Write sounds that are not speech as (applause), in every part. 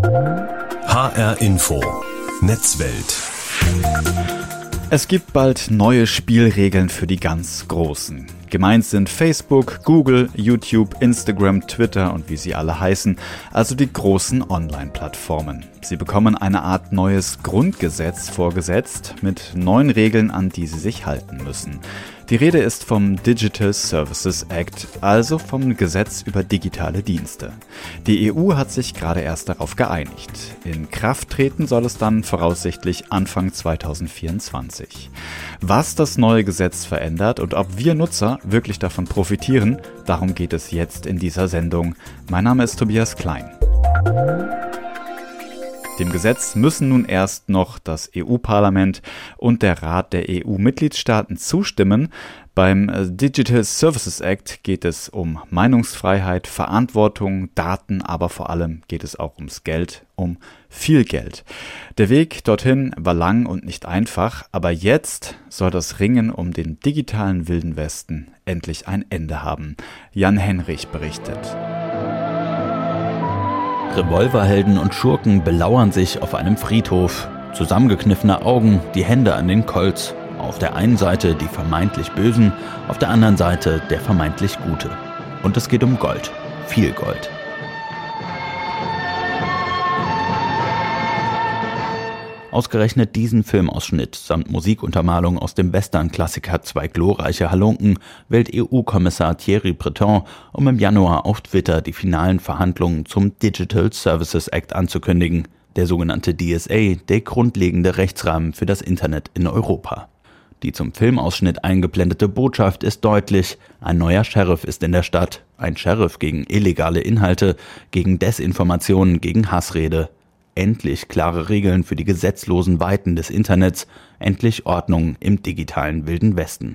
HR Info Netzwelt es gibt bald neue Spielregeln für die ganz Großen. Gemeint sind Facebook, Google, YouTube, Instagram, Twitter und wie sie alle heißen, also die großen Online-Plattformen. Sie bekommen eine Art neues Grundgesetz vorgesetzt mit neuen Regeln, an die sie sich halten müssen. Die Rede ist vom Digital Services Act, also vom Gesetz über digitale Dienste. Die EU hat sich gerade erst darauf geeinigt. In Kraft treten soll es dann voraussichtlich Anfang 2024. Was das neue Gesetz verändert und ob wir Nutzer wirklich davon profitieren, darum geht es jetzt in dieser Sendung. Mein Name ist Tobias Klein. Dem Gesetz müssen nun erst noch das EU-Parlament und der Rat der EU-Mitgliedstaaten zustimmen. Beim äh, Digital Services Act geht es um Meinungsfreiheit, Verantwortung, Daten, aber vor allem geht es auch ums Geld, um viel Geld. Der Weg dorthin war lang und nicht einfach, aber jetzt soll das Ringen um den digitalen Wilden Westen endlich ein Ende haben. Jan Henrich berichtet. Revolverhelden und Schurken belauern sich auf einem Friedhof. Zusammengekniffene Augen, die Hände an den Kolz. Auf der einen Seite die vermeintlich Bösen, auf der anderen Seite der vermeintlich Gute. Und es geht um Gold. Viel Gold. Ausgerechnet diesen Filmausschnitt samt Musikuntermalung aus dem Western-Klassiker Zwei glorreiche Halunken wählt EU-Kommissar Thierry Breton, um im Januar auf Twitter die finalen Verhandlungen zum Digital Services Act anzukündigen, der sogenannte DSA, der grundlegende Rechtsrahmen für das Internet in Europa. Die zum Filmausschnitt eingeblendete Botschaft ist deutlich. Ein neuer Sheriff ist in der Stadt. Ein Sheriff gegen illegale Inhalte, gegen Desinformationen, gegen Hassrede, endlich klare Regeln für die gesetzlosen Weiten des Internets, endlich Ordnung im digitalen Wilden Westen.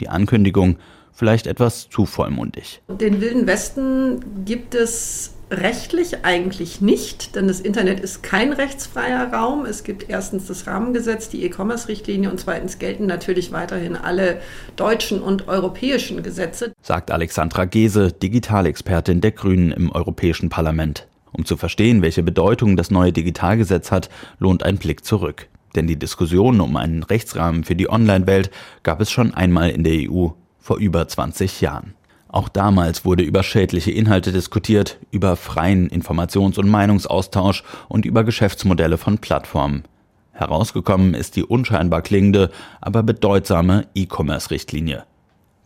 Die Ankündigung vielleicht etwas zu vollmundig. Den Wilden Westen gibt es rechtlich eigentlich nicht, denn das Internet ist kein rechtsfreier Raum. Es gibt erstens das Rahmengesetz, die E-Commerce-Richtlinie und zweitens gelten natürlich weiterhin alle deutschen und europäischen Gesetze. Sagt Alexandra Gese, Digitalexpertin der Grünen im Europäischen Parlament. Um zu verstehen, welche Bedeutung das neue Digitalgesetz hat, lohnt ein Blick zurück. Denn die Diskussion um einen Rechtsrahmen für die Online-Welt gab es schon einmal in der EU vor über 20 Jahren. Auch damals wurde über schädliche Inhalte diskutiert, über freien Informations- und Meinungsaustausch und über Geschäftsmodelle von Plattformen. Herausgekommen ist die unscheinbar klingende, aber bedeutsame E-Commerce-Richtlinie.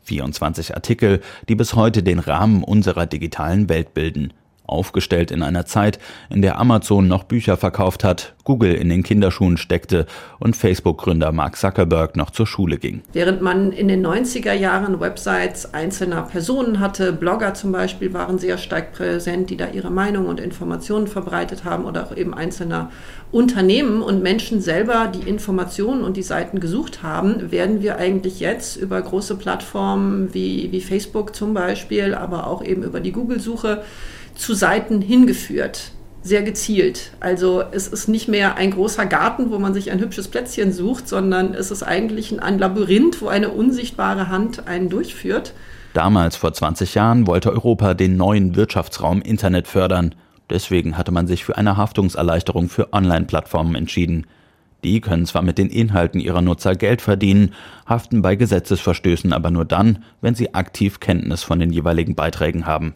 24 Artikel, die bis heute den Rahmen unserer digitalen Welt bilden aufgestellt in einer Zeit, in der Amazon noch Bücher verkauft hat, Google in den Kinderschuhen steckte und Facebook-Gründer Mark Zuckerberg noch zur Schule ging. Während man in den 90er Jahren Websites einzelner Personen hatte, Blogger zum Beispiel waren sehr stark präsent, die da ihre Meinung und Informationen verbreitet haben oder auch eben einzelner Unternehmen und Menschen selber die Informationen und die Seiten gesucht haben, werden wir eigentlich jetzt über große Plattformen wie, wie Facebook zum Beispiel, aber auch eben über die Google-Suche zu Seiten hingeführt. Sehr gezielt. Also es ist nicht mehr ein großer Garten, wo man sich ein hübsches Plätzchen sucht, sondern es ist eigentlich ein Labyrinth, wo eine unsichtbare Hand einen durchführt. Damals, vor 20 Jahren, wollte Europa den neuen Wirtschaftsraum Internet fördern. Deswegen hatte man sich für eine Haftungserleichterung für Online-Plattformen entschieden. Die können zwar mit den Inhalten ihrer Nutzer Geld verdienen, haften bei Gesetzesverstößen aber nur dann, wenn sie aktiv Kenntnis von den jeweiligen Beiträgen haben.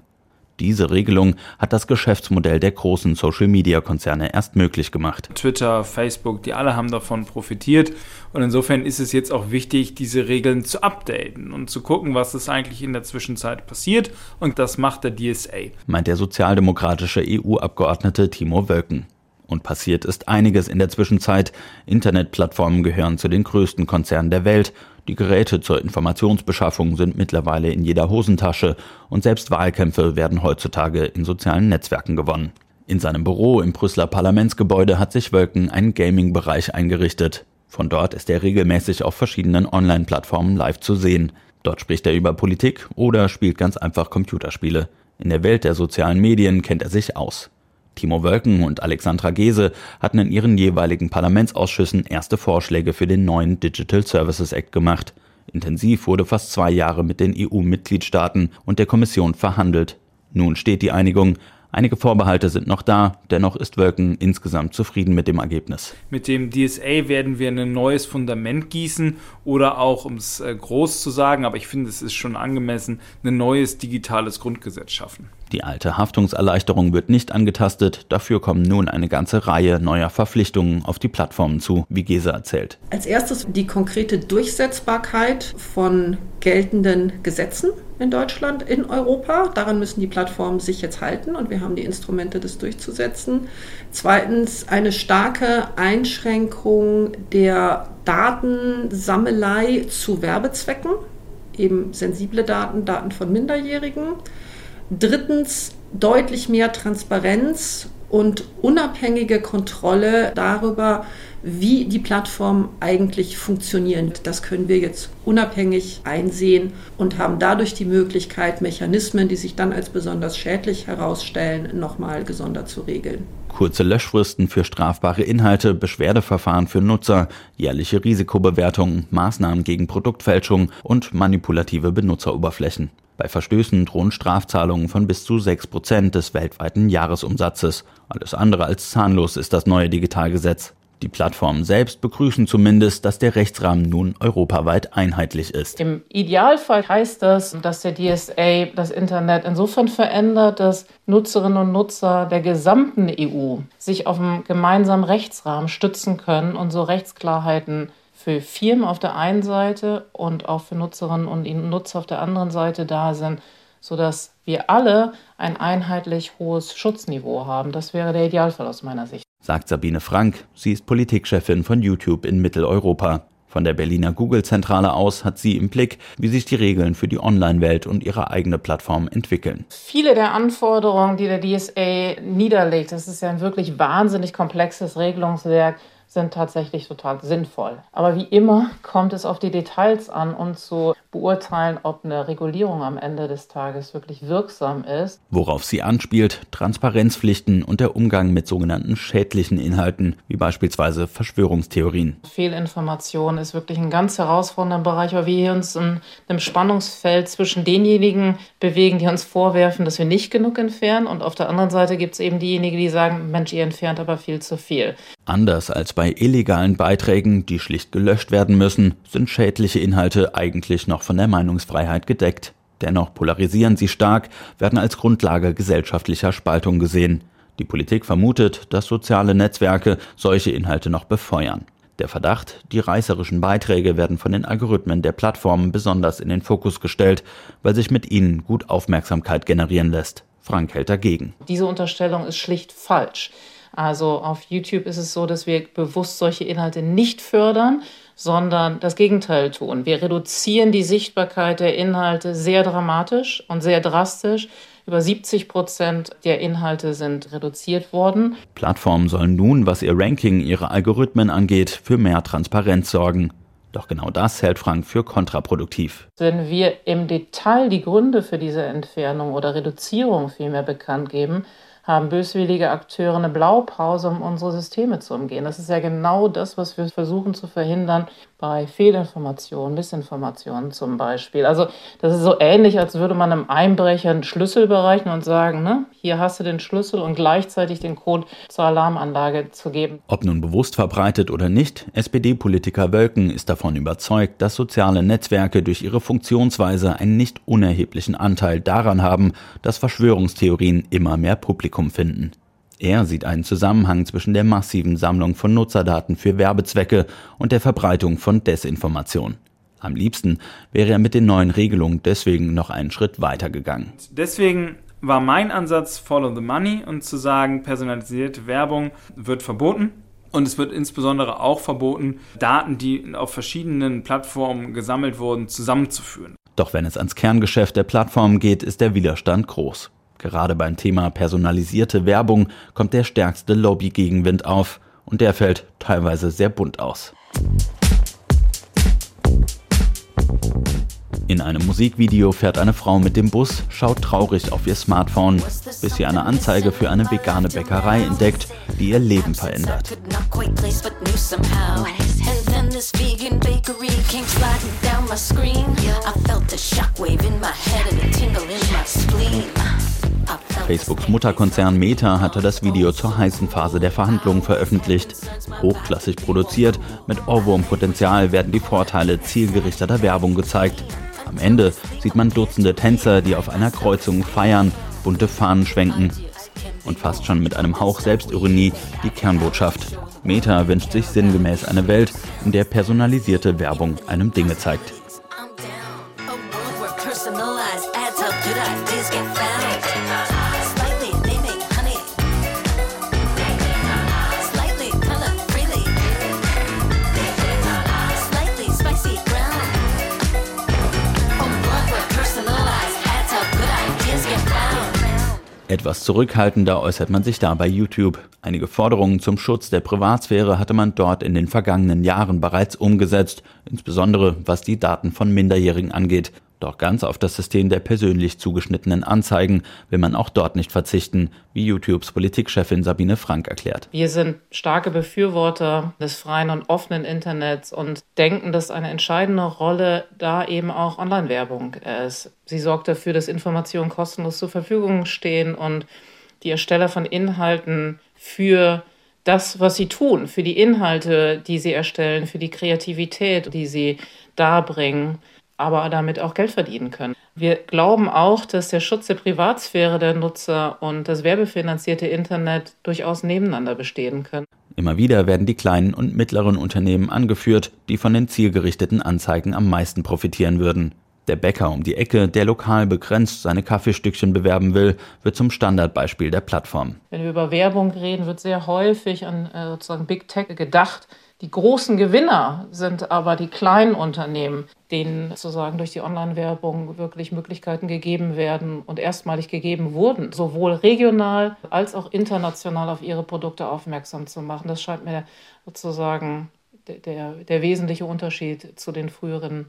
Diese Regelung hat das Geschäftsmodell der großen Social-Media-Konzerne erst möglich gemacht. Twitter, Facebook, die alle haben davon profitiert. Und insofern ist es jetzt auch wichtig, diese Regeln zu updaten und zu gucken, was ist eigentlich in der Zwischenzeit passiert. Und das macht der DSA. Meint der sozialdemokratische EU-Abgeordnete Timo Wölken. Und passiert ist einiges in der Zwischenzeit. Internetplattformen gehören zu den größten Konzernen der Welt. Die Geräte zur Informationsbeschaffung sind mittlerweile in jeder Hosentasche und selbst Wahlkämpfe werden heutzutage in sozialen Netzwerken gewonnen. In seinem Büro im Brüsseler Parlamentsgebäude hat sich Wölken einen Gaming-Bereich eingerichtet. Von dort ist er regelmäßig auf verschiedenen Online-Plattformen live zu sehen. Dort spricht er über Politik oder spielt ganz einfach Computerspiele. In der Welt der sozialen Medien kennt er sich aus. Timo Wölken und Alexandra Gese hatten in ihren jeweiligen Parlamentsausschüssen erste Vorschläge für den neuen Digital Services Act gemacht. Intensiv wurde fast zwei Jahre mit den EU-Mitgliedstaaten und der Kommission verhandelt. Nun steht die Einigung, Einige Vorbehalte sind noch da, dennoch ist Wölken insgesamt zufrieden mit dem Ergebnis. Mit dem DSA werden wir ein neues Fundament gießen oder auch, um es äh, groß zu sagen, aber ich finde, es ist schon angemessen, ein neues digitales Grundgesetz schaffen. Die alte Haftungserleichterung wird nicht angetastet, dafür kommen nun eine ganze Reihe neuer Verpflichtungen auf die Plattformen zu, wie Gese erzählt. Als erstes die konkrete Durchsetzbarkeit von geltenden Gesetzen in Deutschland, in Europa. Daran müssen die Plattformen sich jetzt halten und wir haben die Instrumente, das durchzusetzen. Zweitens eine starke Einschränkung der Datensammelei zu Werbezwecken, eben sensible Daten, Daten von Minderjährigen. Drittens deutlich mehr Transparenz und unabhängige Kontrolle darüber, wie die Plattformen eigentlich funktionieren. Das können wir jetzt unabhängig einsehen und haben dadurch die Möglichkeit, Mechanismen, die sich dann als besonders schädlich herausstellen, nochmal gesondert zu regeln. Kurze Löschfristen für strafbare Inhalte, Beschwerdeverfahren für Nutzer, jährliche Risikobewertungen, Maßnahmen gegen Produktfälschung und manipulative Benutzeroberflächen. Bei Verstößen drohen Strafzahlungen von bis zu 6 Prozent des weltweiten Jahresumsatzes. Alles andere als zahnlos ist das neue Digitalgesetz. Die Plattformen selbst begrüßen zumindest, dass der Rechtsrahmen nun europaweit einheitlich ist. Im Idealfall heißt das, dass der DSA das Internet insofern verändert, dass Nutzerinnen und Nutzer der gesamten EU sich auf einen gemeinsamen Rechtsrahmen stützen können und so Rechtsklarheiten für Firmen auf der einen Seite und auch für Nutzerinnen und Nutzer auf der anderen Seite da sind, sodass wir alle ein einheitlich hohes Schutzniveau haben. Das wäre der Idealfall aus meiner Sicht sagt Sabine Frank. Sie ist Politikchefin von YouTube in Mitteleuropa. Von der Berliner Google-Zentrale aus hat sie im Blick, wie sich die Regeln für die Online-Welt und ihre eigene Plattform entwickeln. Viele der Anforderungen, die der DSA niederlegt, das ist ja ein wirklich wahnsinnig komplexes Regelungswerk, sind tatsächlich total sinnvoll. Aber wie immer kommt es auf die Details an, um zu beurteilen, ob eine Regulierung am Ende des Tages wirklich wirksam ist. Worauf sie anspielt, Transparenzpflichten und der Umgang mit sogenannten schädlichen Inhalten, wie beispielsweise Verschwörungstheorien. Fehlinformation ist wirklich ein ganz herausfordernder Bereich, weil wir uns in einem Spannungsfeld zwischen denjenigen bewegen, die uns vorwerfen, dass wir nicht genug entfernen und auf der anderen Seite gibt es eben diejenigen, die sagen, Mensch, ihr entfernt aber viel zu viel. Anders als bei illegalen Beiträgen, die schlicht gelöscht werden müssen, sind schädliche Inhalte eigentlich noch von der Meinungsfreiheit gedeckt. Dennoch polarisieren sie stark, werden als Grundlage gesellschaftlicher Spaltung gesehen. Die Politik vermutet, dass soziale Netzwerke solche Inhalte noch befeuern. Der Verdacht, die reißerischen Beiträge werden von den Algorithmen der Plattformen besonders in den Fokus gestellt, weil sich mit ihnen gut Aufmerksamkeit generieren lässt. Frank hält dagegen. Diese Unterstellung ist schlicht falsch. Also auf YouTube ist es so, dass wir bewusst solche Inhalte nicht fördern, sondern das Gegenteil tun. Wir reduzieren die Sichtbarkeit der Inhalte sehr dramatisch und sehr drastisch. Über 70 Prozent der Inhalte sind reduziert worden. Plattformen sollen nun, was ihr Ranking, ihre Algorithmen angeht, für mehr Transparenz sorgen. Doch genau das hält Frank für kontraproduktiv. Wenn wir im Detail die Gründe für diese Entfernung oder Reduzierung vielmehr bekannt geben, haben böswillige Akteure eine Blaupause, um unsere Systeme zu umgehen. Das ist ja genau das, was wir versuchen zu verhindern bei Fehlinformationen, Missinformationen zum Beispiel. Also das ist so ähnlich, als würde man einem Einbrecher einen Schlüssel bereichen und sagen, ne, hier hast du den Schlüssel und gleichzeitig den Code zur Alarmanlage zu geben. Ob nun bewusst verbreitet oder nicht, SPD-Politiker Wölken ist davon überzeugt, dass soziale Netzwerke durch ihre Funktionsweise einen nicht unerheblichen Anteil daran haben, dass Verschwörungstheorien immer mehr Publikum finden. Er sieht einen Zusammenhang zwischen der massiven Sammlung von Nutzerdaten für Werbezwecke und der Verbreitung von Desinformation. Am liebsten wäre er mit den neuen Regelungen deswegen noch einen Schritt weiter gegangen. Deswegen war mein Ansatz Follow the Money und zu sagen, personalisierte Werbung wird verboten. Und es wird insbesondere auch verboten, Daten, die auf verschiedenen Plattformen gesammelt wurden, zusammenzuführen. Doch wenn es ans Kerngeschäft der Plattformen geht, ist der Widerstand groß. Gerade beim Thema personalisierte Werbung kommt der stärkste Lobby-Gegenwind auf und der fällt teilweise sehr bunt aus. In einem Musikvideo fährt eine Frau mit dem Bus, schaut traurig auf ihr Smartphone, bis sie eine Anzeige für eine vegane Bäckerei entdeckt, die ihr Leben verändert. Facebooks Mutterkonzern Meta hatte das Video zur heißen Phase der Verhandlungen veröffentlicht. Hochklassig produziert, mit Ohrwurmpotenzial werden die Vorteile zielgerichteter Werbung gezeigt. Am Ende sieht man Dutzende Tänzer, die auf einer Kreuzung feiern, bunte Fahnen schwenken und fast schon mit einem Hauch Selbstironie die Kernbotschaft. Meta wünscht sich sinngemäß eine Welt, in der personalisierte Werbung einem Dinge zeigt. Etwas zurückhaltender äußert man sich da bei YouTube. Einige Forderungen zum Schutz der Privatsphäre hatte man dort in den vergangenen Jahren bereits umgesetzt, insbesondere was die Daten von Minderjährigen angeht. Doch ganz auf das System der persönlich zugeschnittenen Anzeigen will man auch dort nicht verzichten, wie YouTubes Politikchefin Sabine Frank erklärt. Wir sind starke Befürworter des freien und offenen Internets und denken, dass eine entscheidende Rolle da eben auch Online-Werbung ist. Sie sorgt dafür, dass Informationen kostenlos zur Verfügung stehen und die Ersteller von Inhalten für das, was sie tun, für die Inhalte, die sie erstellen, für die Kreativität, die sie darbringen, aber damit auch Geld verdienen können. Wir glauben auch, dass der Schutz der Privatsphäre der Nutzer und das werbefinanzierte Internet durchaus nebeneinander bestehen können. Immer wieder werden die kleinen und mittleren Unternehmen angeführt, die von den zielgerichteten Anzeigen am meisten profitieren würden. Der Bäcker um die Ecke, der lokal begrenzt seine Kaffeestückchen bewerben will, wird zum Standardbeispiel der Plattform. Wenn wir über Werbung reden, wird sehr häufig an äh, sozusagen Big Tech gedacht. Die großen Gewinner sind aber die kleinen Unternehmen, denen sozusagen durch die Online-Werbung wirklich Möglichkeiten gegeben werden und erstmalig gegeben wurden, sowohl regional als auch international auf ihre Produkte aufmerksam zu machen. Das scheint mir sozusagen der, der, der wesentliche Unterschied zu den früheren,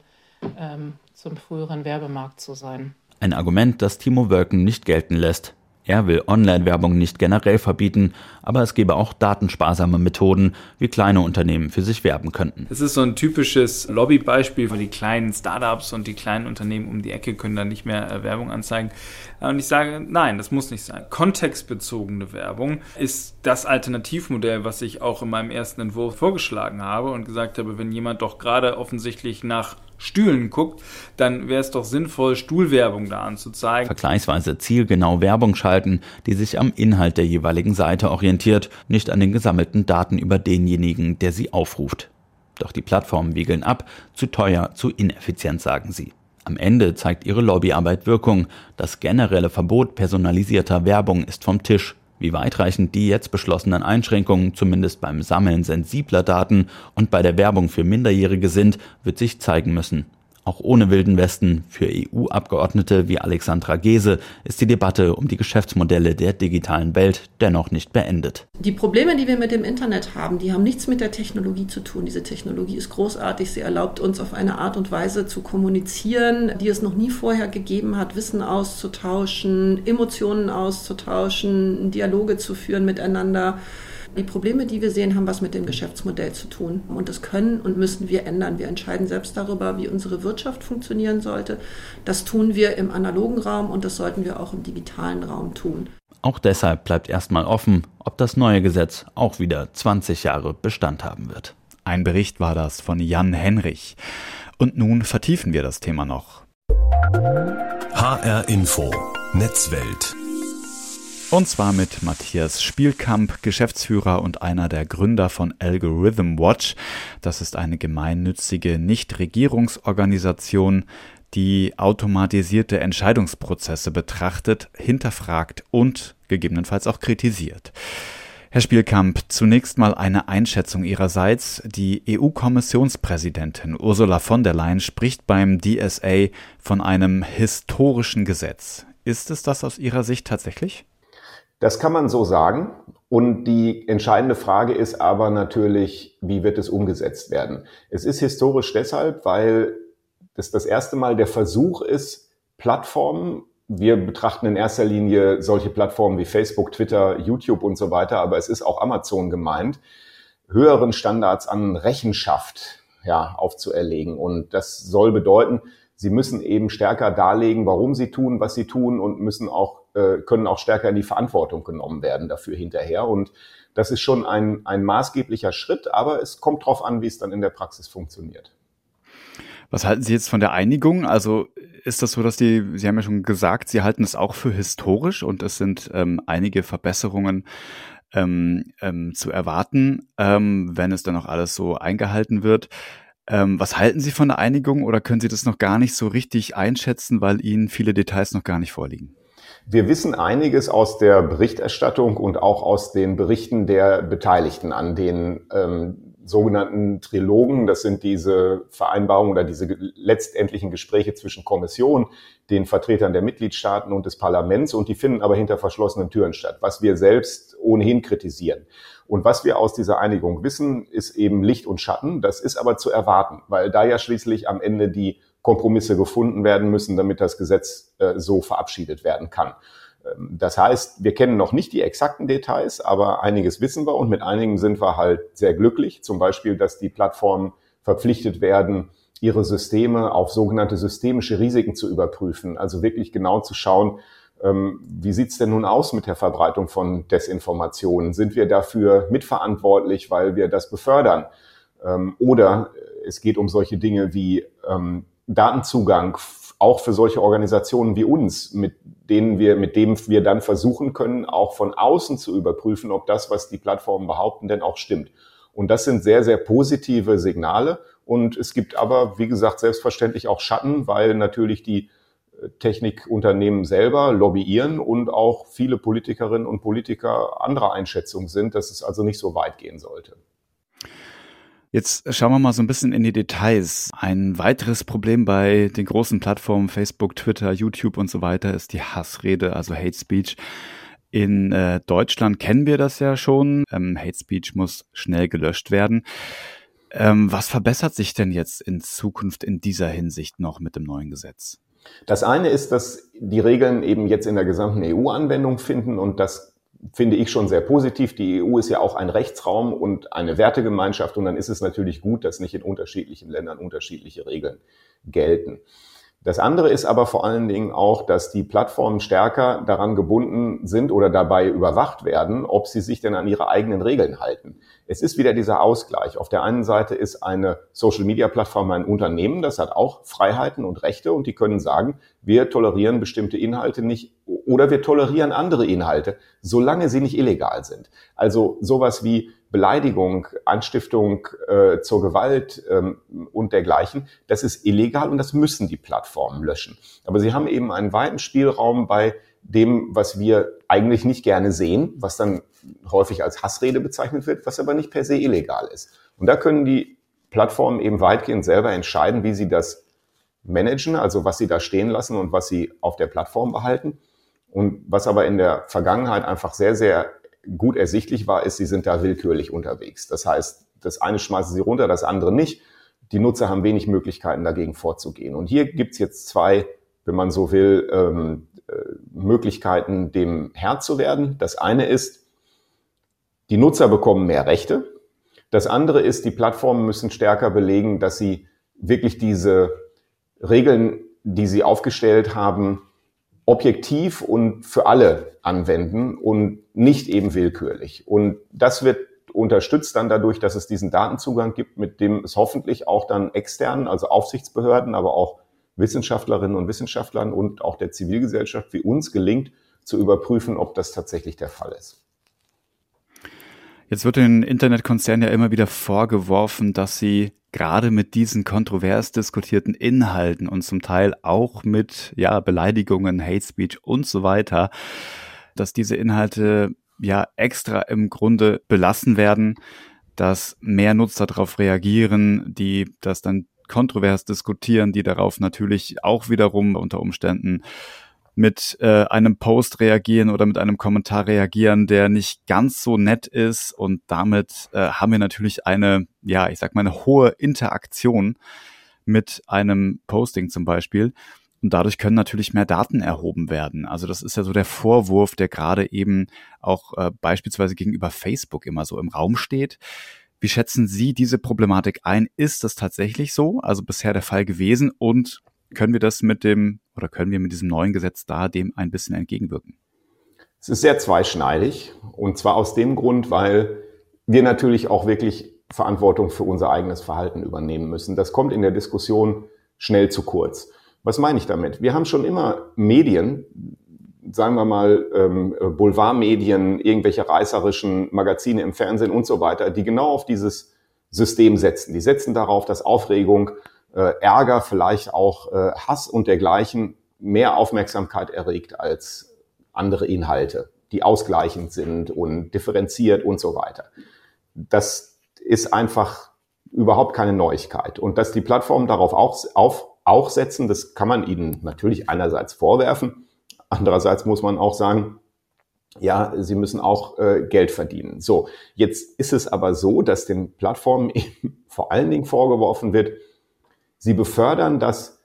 ähm, zum früheren Werbemarkt zu sein. Ein Argument, das Timo Wölken nicht gelten lässt. Er will Online-Werbung nicht generell verbieten, aber es gebe auch datensparsame Methoden, wie kleine Unternehmen für sich werben könnten. Es ist so ein typisches Lobbybeispiel, wo die kleinen Startups und die kleinen Unternehmen um die Ecke können dann nicht mehr äh, Werbung anzeigen. Und ich sage, nein, das muss nicht sein. Kontextbezogene Werbung ist das Alternativmodell, was ich auch in meinem ersten Entwurf vorgeschlagen habe und gesagt habe, wenn jemand doch gerade offensichtlich nach Stühlen guckt, dann wäre es doch sinnvoll, Stuhlwerbung da anzuzeigen. Vergleichsweise zielgenau Werbung schalten, die sich am Inhalt der jeweiligen Seite orientiert, nicht an den gesammelten Daten über denjenigen, der sie aufruft. Doch die Plattformen wiegeln ab, zu teuer, zu ineffizient, sagen sie. Am Ende zeigt ihre Lobbyarbeit Wirkung. Das generelle Verbot personalisierter Werbung ist vom Tisch. Wie weitreichend die jetzt beschlossenen Einschränkungen zumindest beim Sammeln sensibler Daten und bei der Werbung für Minderjährige sind, wird sich zeigen müssen. Auch ohne Wilden Westen für EU-Abgeordnete wie Alexandra Gese ist die Debatte um die Geschäftsmodelle der digitalen Welt dennoch nicht beendet. Die Probleme, die wir mit dem Internet haben, die haben nichts mit der Technologie zu tun. Diese Technologie ist großartig. Sie erlaubt uns auf eine Art und Weise zu kommunizieren, die es noch nie vorher gegeben hat, Wissen auszutauschen, Emotionen auszutauschen, Dialoge zu führen miteinander. Die Probleme, die wir sehen, haben was mit dem Geschäftsmodell zu tun. Und das können und müssen wir ändern. Wir entscheiden selbst darüber, wie unsere Wirtschaft funktionieren sollte. Das tun wir im analogen Raum und das sollten wir auch im digitalen Raum tun. Auch deshalb bleibt erstmal offen, ob das neue Gesetz auch wieder 20 Jahre Bestand haben wird. Ein Bericht war das von Jan Henrich. Und nun vertiefen wir das Thema noch. HR Info Netzwelt und zwar mit Matthias Spielkamp, Geschäftsführer und einer der Gründer von Algorithm Watch. Das ist eine gemeinnützige Nichtregierungsorganisation, die automatisierte Entscheidungsprozesse betrachtet, hinterfragt und gegebenenfalls auch kritisiert. Herr Spielkamp, zunächst mal eine Einschätzung Ihrerseits. Die EU-Kommissionspräsidentin Ursula von der Leyen spricht beim DSA von einem historischen Gesetz. Ist es das aus Ihrer Sicht tatsächlich? Das kann man so sagen. Und die entscheidende Frage ist aber natürlich, wie wird es umgesetzt werden? Es ist historisch deshalb, weil das das erste Mal der Versuch ist, Plattformen, wir betrachten in erster Linie solche Plattformen wie Facebook, Twitter, YouTube und so weiter, aber es ist auch Amazon gemeint, höheren Standards an Rechenschaft ja, aufzuerlegen. Und das soll bedeuten, sie müssen eben stärker darlegen, warum sie tun, was sie tun und müssen auch äh, können auch stärker in die Verantwortung genommen werden dafür hinterher. Und das ist schon ein, ein maßgeblicher Schritt, aber es kommt darauf an, wie es dann in der Praxis funktioniert. Was halten Sie jetzt von der Einigung? Also ist das so, dass die, Sie haben ja schon gesagt, Sie halten es auch für historisch und es sind ähm, einige Verbesserungen ähm, ähm, zu erwarten, ähm, wenn es dann auch alles so eingehalten wird. Ähm, was halten Sie von der Einigung oder können Sie das noch gar nicht so richtig einschätzen, weil Ihnen viele Details noch gar nicht vorliegen? Wir wissen einiges aus der Berichterstattung und auch aus den Berichten der Beteiligten an den ähm, sogenannten Trilogen. Das sind diese Vereinbarungen oder diese letztendlichen Gespräche zwischen Kommission, den Vertretern der Mitgliedstaaten und des Parlaments. Und die finden aber hinter verschlossenen Türen statt, was wir selbst ohnehin kritisieren. Und was wir aus dieser Einigung wissen, ist eben Licht und Schatten. Das ist aber zu erwarten, weil da ja schließlich am Ende die Kompromisse gefunden werden müssen, damit das Gesetz äh, so verabschiedet werden kann. Ähm, das heißt, wir kennen noch nicht die exakten Details, aber einiges wissen wir und mit einigen sind wir halt sehr glücklich. Zum Beispiel, dass die Plattformen verpflichtet werden, ihre Systeme auf sogenannte systemische Risiken zu überprüfen. Also wirklich genau zu schauen, ähm, wie sieht's denn nun aus mit der Verbreitung von Desinformationen? Sind wir dafür mitverantwortlich, weil wir das befördern? Ähm, oder es geht um solche Dinge wie Datenzugang auch für solche Organisationen wie uns, mit denen wir, mit dem wir dann versuchen können, auch von außen zu überprüfen, ob das, was die Plattformen behaupten, denn auch stimmt. Und das sind sehr, sehr positive Signale. Und es gibt aber, wie gesagt, selbstverständlich auch Schatten, weil natürlich die Technikunternehmen selber lobbyieren und auch viele Politikerinnen und Politiker anderer Einschätzung sind, dass es also nicht so weit gehen sollte. Jetzt schauen wir mal so ein bisschen in die Details. Ein weiteres Problem bei den großen Plattformen Facebook, Twitter, YouTube und so weiter ist die Hassrede, also Hate Speech. In äh, Deutschland kennen wir das ja schon. Ähm, Hate Speech muss schnell gelöscht werden. Ähm, was verbessert sich denn jetzt in Zukunft in dieser Hinsicht noch mit dem neuen Gesetz? Das eine ist, dass die Regeln eben jetzt in der gesamten EU Anwendung finden und das finde ich schon sehr positiv. Die EU ist ja auch ein Rechtsraum und eine Wertegemeinschaft und dann ist es natürlich gut, dass nicht in unterschiedlichen Ländern unterschiedliche Regeln gelten. Das andere ist aber vor allen Dingen auch, dass die Plattformen stärker daran gebunden sind oder dabei überwacht werden, ob sie sich denn an ihre eigenen Regeln halten. Es ist wieder dieser Ausgleich. Auf der einen Seite ist eine Social-Media-Plattform ein Unternehmen, das hat auch Freiheiten und Rechte und die können sagen, wir tolerieren bestimmte Inhalte nicht oder wir tolerieren andere Inhalte, solange sie nicht illegal sind. Also sowas wie Beleidigung, Anstiftung äh, zur Gewalt ähm, und dergleichen, das ist illegal und das müssen die Plattformen löschen. Aber sie haben eben einen weiten Spielraum bei dem, was wir eigentlich nicht gerne sehen, was dann häufig als Hassrede bezeichnet wird, was aber nicht per se illegal ist. Und da können die Plattformen eben weitgehend selber entscheiden, wie sie das managen, also was sie da stehen lassen und was sie auf der Plattform behalten. Und was aber in der Vergangenheit einfach sehr, sehr gut ersichtlich war, ist, sie sind da willkürlich unterwegs. Das heißt, das eine schmeißen sie runter, das andere nicht. Die Nutzer haben wenig Möglichkeiten, dagegen vorzugehen. Und hier gibt's jetzt zwei, wenn man so will, ähm, äh, Möglichkeiten, dem Herr zu werden. Das eine ist, die Nutzer bekommen mehr Rechte. Das andere ist, die Plattformen müssen stärker belegen, dass sie wirklich diese Regeln, die sie aufgestellt haben, objektiv und für alle anwenden und nicht eben willkürlich. Und das wird unterstützt dann dadurch, dass es diesen Datenzugang gibt, mit dem es hoffentlich auch dann externen, also Aufsichtsbehörden, aber auch Wissenschaftlerinnen und Wissenschaftlern und auch der Zivilgesellschaft wie uns gelingt, zu überprüfen, ob das tatsächlich der Fall ist. Jetzt wird den Internetkonzernen ja immer wieder vorgeworfen, dass sie gerade mit diesen kontrovers diskutierten Inhalten und zum Teil auch mit ja Beleidigungen, Hate Speech und so weiter, dass diese Inhalte ja extra im Grunde belassen werden, dass mehr Nutzer darauf reagieren, die das dann kontrovers diskutieren, die darauf natürlich auch wiederum unter Umständen mit äh, einem Post reagieren oder mit einem Kommentar reagieren, der nicht ganz so nett ist. Und damit äh, haben wir natürlich eine, ja, ich sag mal, eine hohe Interaktion mit einem Posting zum Beispiel. Und dadurch können natürlich mehr Daten erhoben werden. Also das ist ja so der Vorwurf, der gerade eben auch äh, beispielsweise gegenüber Facebook immer so im Raum steht. Wie schätzen Sie diese Problematik ein? Ist das tatsächlich so? Also bisher der Fall gewesen? Und können wir das mit dem oder können wir mit diesem neuen Gesetz da dem ein bisschen entgegenwirken? Es ist sehr zweischneidig und zwar aus dem Grund, weil wir natürlich auch wirklich Verantwortung für unser eigenes Verhalten übernehmen müssen. Das kommt in der Diskussion schnell zu kurz. Was meine ich damit? Wir haben schon immer Medien, sagen wir mal ähm, Boulevardmedien, irgendwelche reißerischen Magazine im Fernsehen und so weiter, die genau auf dieses System setzen. Die setzen darauf, dass Aufregung, äh, Ärger, vielleicht auch äh, Hass und dergleichen mehr Aufmerksamkeit erregt als andere Inhalte, die ausgleichend sind und differenziert und so weiter. Das ist einfach überhaupt keine Neuigkeit. Und dass die Plattformen darauf auch, auf, auch setzen, das kann man ihnen natürlich einerseits vorwerfen, andererseits muss man auch sagen, ja, sie müssen auch äh, Geld verdienen. So, jetzt ist es aber so, dass den Plattformen (laughs) eben vor allen Dingen vorgeworfen wird, sie befördern das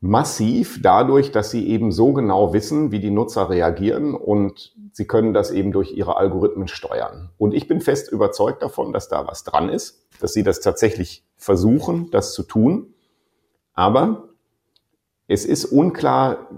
massiv dadurch, dass sie eben so genau wissen, wie die Nutzer reagieren und sie können das eben durch ihre Algorithmen steuern. Und ich bin fest überzeugt davon, dass da was dran ist, dass sie das tatsächlich versuchen, das zu tun. Aber es ist unklar,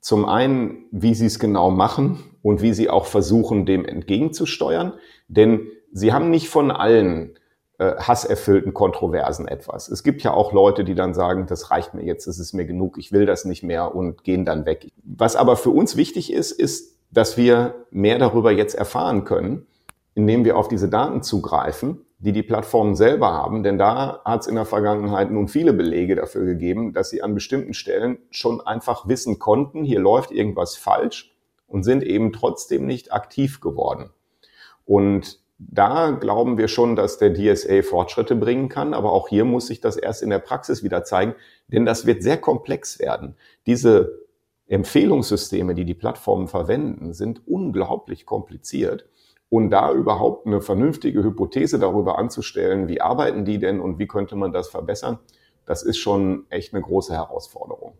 zum einen, wie sie es genau machen und wie sie auch versuchen, dem entgegenzusteuern. Denn sie haben nicht von allen äh, hasserfüllten Kontroversen etwas. Es gibt ja auch Leute, die dann sagen, das reicht mir jetzt, das ist mir genug, ich will das nicht mehr und gehen dann weg. Was aber für uns wichtig ist, ist, dass wir mehr darüber jetzt erfahren können, indem wir auf diese Daten zugreifen, die die Plattformen selber haben. Denn da hat es in der Vergangenheit nun viele Belege dafür gegeben, dass sie an bestimmten Stellen schon einfach wissen konnten, hier läuft irgendwas falsch und sind eben trotzdem nicht aktiv geworden. Und da glauben wir schon, dass der DSA Fortschritte bringen kann, aber auch hier muss sich das erst in der Praxis wieder zeigen, denn das wird sehr komplex werden. Diese Empfehlungssysteme, die die Plattformen verwenden, sind unglaublich kompliziert. Und da überhaupt eine vernünftige Hypothese darüber anzustellen, wie arbeiten die denn und wie könnte man das verbessern, das ist schon echt eine große Herausforderung.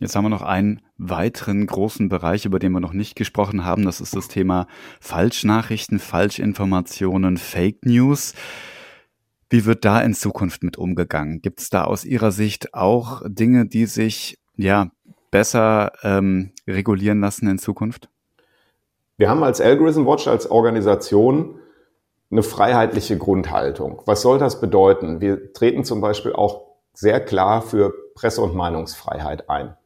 Jetzt haben wir noch einen weiteren großen Bereich, über den wir noch nicht gesprochen haben. Das ist das Thema Falschnachrichten, Falschinformationen, Fake News. Wie wird da in Zukunft mit umgegangen? Gibt es da aus Ihrer Sicht auch Dinge, die sich ja besser ähm, regulieren lassen in Zukunft? Wir haben als Algorithm Watch als Organisation eine freiheitliche Grundhaltung. Was soll das bedeuten? Wir treten zum Beispiel auch sehr klar für Presse- und Meinungsfreiheit ein.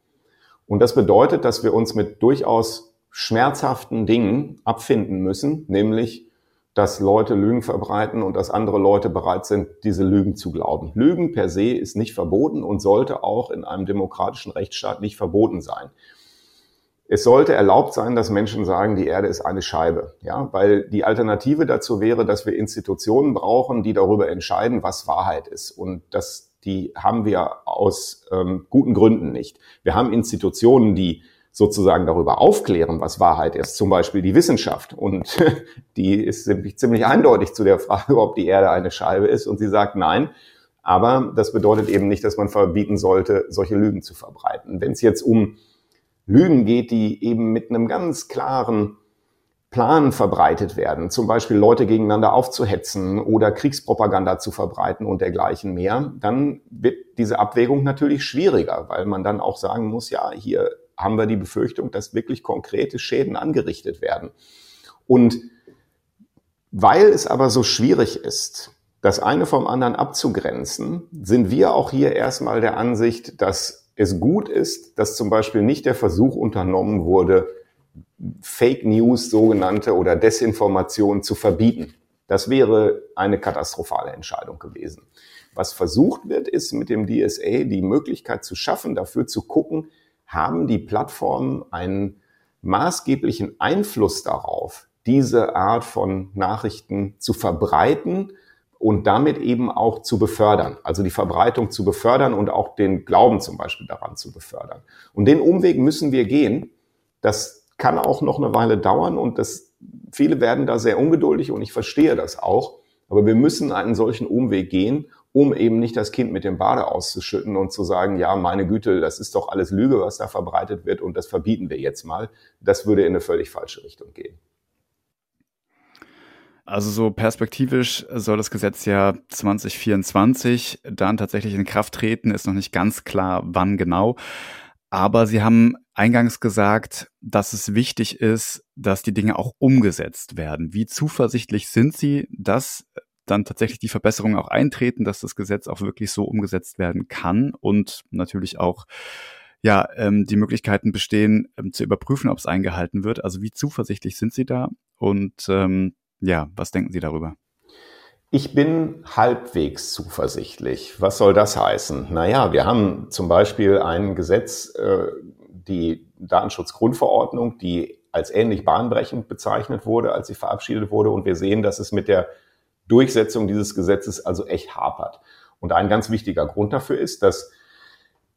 Und das bedeutet, dass wir uns mit durchaus schmerzhaften Dingen abfinden müssen, nämlich, dass Leute Lügen verbreiten und dass andere Leute bereit sind, diese Lügen zu glauben. Lügen per se ist nicht verboten und sollte auch in einem demokratischen Rechtsstaat nicht verboten sein. Es sollte erlaubt sein, dass Menschen sagen, die Erde ist eine Scheibe, ja, weil die Alternative dazu wäre, dass wir Institutionen brauchen, die darüber entscheiden, was Wahrheit ist. Und das die haben wir aus ähm, guten Gründen nicht. Wir haben Institutionen, die sozusagen darüber aufklären, was Wahrheit ist, zum Beispiel die Wissenschaft. Und (laughs) die ist ziemlich, ziemlich eindeutig zu der Frage, ob die Erde eine Scheibe ist. Und sie sagt nein. Aber das bedeutet eben nicht, dass man verbieten sollte, solche Lügen zu verbreiten. Wenn es jetzt um Lügen geht, die eben mit einem ganz klaren Plan verbreitet werden, zum Beispiel Leute gegeneinander aufzuhetzen oder Kriegspropaganda zu verbreiten und dergleichen mehr, dann wird diese Abwägung natürlich schwieriger, weil man dann auch sagen muss, ja, hier haben wir die Befürchtung, dass wirklich konkrete Schäden angerichtet werden. Und weil es aber so schwierig ist, das eine vom anderen abzugrenzen, sind wir auch hier erstmal der Ansicht, dass es gut ist, dass zum Beispiel nicht der Versuch unternommen wurde, Fake News sogenannte oder Desinformation zu verbieten. Das wäre eine katastrophale Entscheidung gewesen. Was versucht wird, ist mit dem DSA die Möglichkeit zu schaffen, dafür zu gucken, haben die Plattformen einen maßgeblichen Einfluss darauf, diese Art von Nachrichten zu verbreiten und damit eben auch zu befördern. Also die Verbreitung zu befördern und auch den Glauben zum Beispiel daran zu befördern. Und den Umweg müssen wir gehen. Das kann auch noch eine Weile dauern und das, viele werden da sehr ungeduldig und ich verstehe das auch. Aber wir müssen einen solchen Umweg gehen, um eben nicht das Kind mit dem Bade auszuschütten und zu sagen, ja, meine Güte, das ist doch alles Lüge, was da verbreitet wird und das verbieten wir jetzt mal. Das würde in eine völlig falsche Richtung gehen. Also so perspektivisch soll das Gesetz ja 2024 dann tatsächlich in Kraft treten, ist noch nicht ganz klar, wann genau. Aber Sie haben eingangs gesagt, dass es wichtig ist, dass die Dinge auch umgesetzt werden. Wie zuversichtlich sind Sie, dass dann tatsächlich die Verbesserungen auch eintreten, dass das Gesetz auch wirklich so umgesetzt werden kann und natürlich auch ja, ähm, die Möglichkeiten bestehen, ähm, zu überprüfen, ob es eingehalten wird. Also wie zuversichtlich sind Sie da? Und ähm, ja, was denken Sie darüber? Ich bin halbwegs zuversichtlich. Was soll das heißen? Naja, wir haben zum Beispiel ein Gesetz, äh, die Datenschutzgrundverordnung, die als ähnlich bahnbrechend bezeichnet wurde, als sie verabschiedet wurde. Und wir sehen, dass es mit der Durchsetzung dieses Gesetzes also echt hapert. Und ein ganz wichtiger Grund dafür ist, dass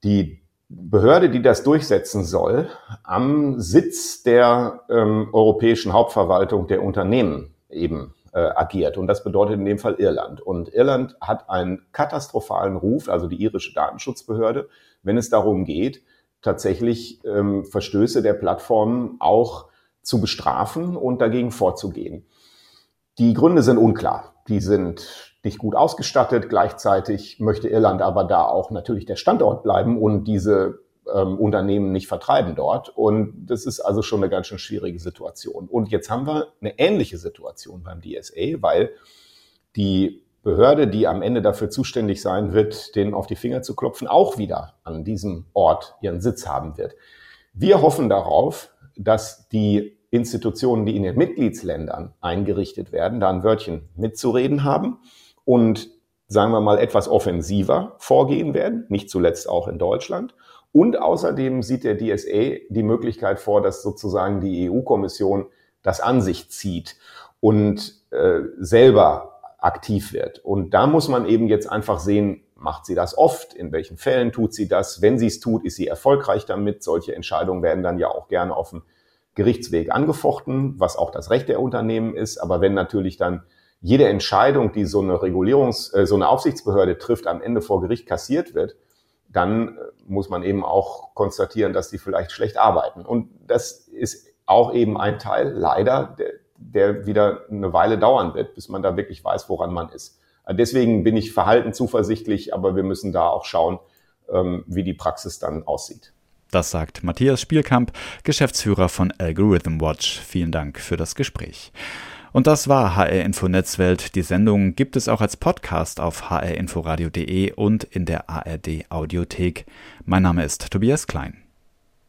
die Behörde, die das durchsetzen soll, am Sitz der ähm, europäischen Hauptverwaltung der Unternehmen eben äh, agiert. Und das bedeutet in dem Fall Irland. Und Irland hat einen katastrophalen Ruf, also die irische Datenschutzbehörde, wenn es darum geht, tatsächlich ähm, Verstöße der Plattformen auch zu bestrafen und dagegen vorzugehen. Die Gründe sind unklar. Die sind nicht gut ausgestattet. Gleichzeitig möchte Irland aber da auch natürlich der Standort bleiben und diese ähm, Unternehmen nicht vertreiben dort. Und das ist also schon eine ganz schön schwierige Situation. Und jetzt haben wir eine ähnliche Situation beim DSA, weil die Behörde, die am Ende dafür zuständig sein wird, denen auf die Finger zu klopfen, auch wieder an diesem Ort ihren Sitz haben wird. Wir hoffen darauf, dass die Institutionen, die in den Mitgliedsländern eingerichtet werden, da ein Wörtchen mitzureden haben und sagen wir mal etwas offensiver vorgehen werden, nicht zuletzt auch in Deutschland. Und außerdem sieht der DSA die Möglichkeit vor, dass sozusagen die EU-Kommission das an sich zieht und äh, selber aktiv wird. Und da muss man eben jetzt einfach sehen, macht sie das oft? In welchen Fällen tut sie das? Wenn sie es tut, ist sie erfolgreich damit? Solche Entscheidungen werden dann ja auch gerne auf dem Gerichtsweg angefochten, was auch das Recht der Unternehmen ist. Aber wenn natürlich dann jede Entscheidung, die so eine Regulierungs-, äh, so eine Aufsichtsbehörde trifft, am Ende vor Gericht kassiert wird, dann äh, muss man eben auch konstatieren, dass die vielleicht schlecht arbeiten. Und das ist auch eben ein Teil, leider, der, der wieder eine Weile dauern wird, bis man da wirklich weiß, woran man ist. Deswegen bin ich verhalten zuversichtlich, aber wir müssen da auch schauen, ähm, wie die Praxis dann aussieht. Das sagt Matthias Spielkamp, Geschäftsführer von Algorithm Watch. Vielen Dank für das Gespräch. Und das war HR Info Netzwelt. Die Sendung gibt es auch als Podcast auf hrinforadio.de und in der ARD Audiothek. Mein Name ist Tobias Klein.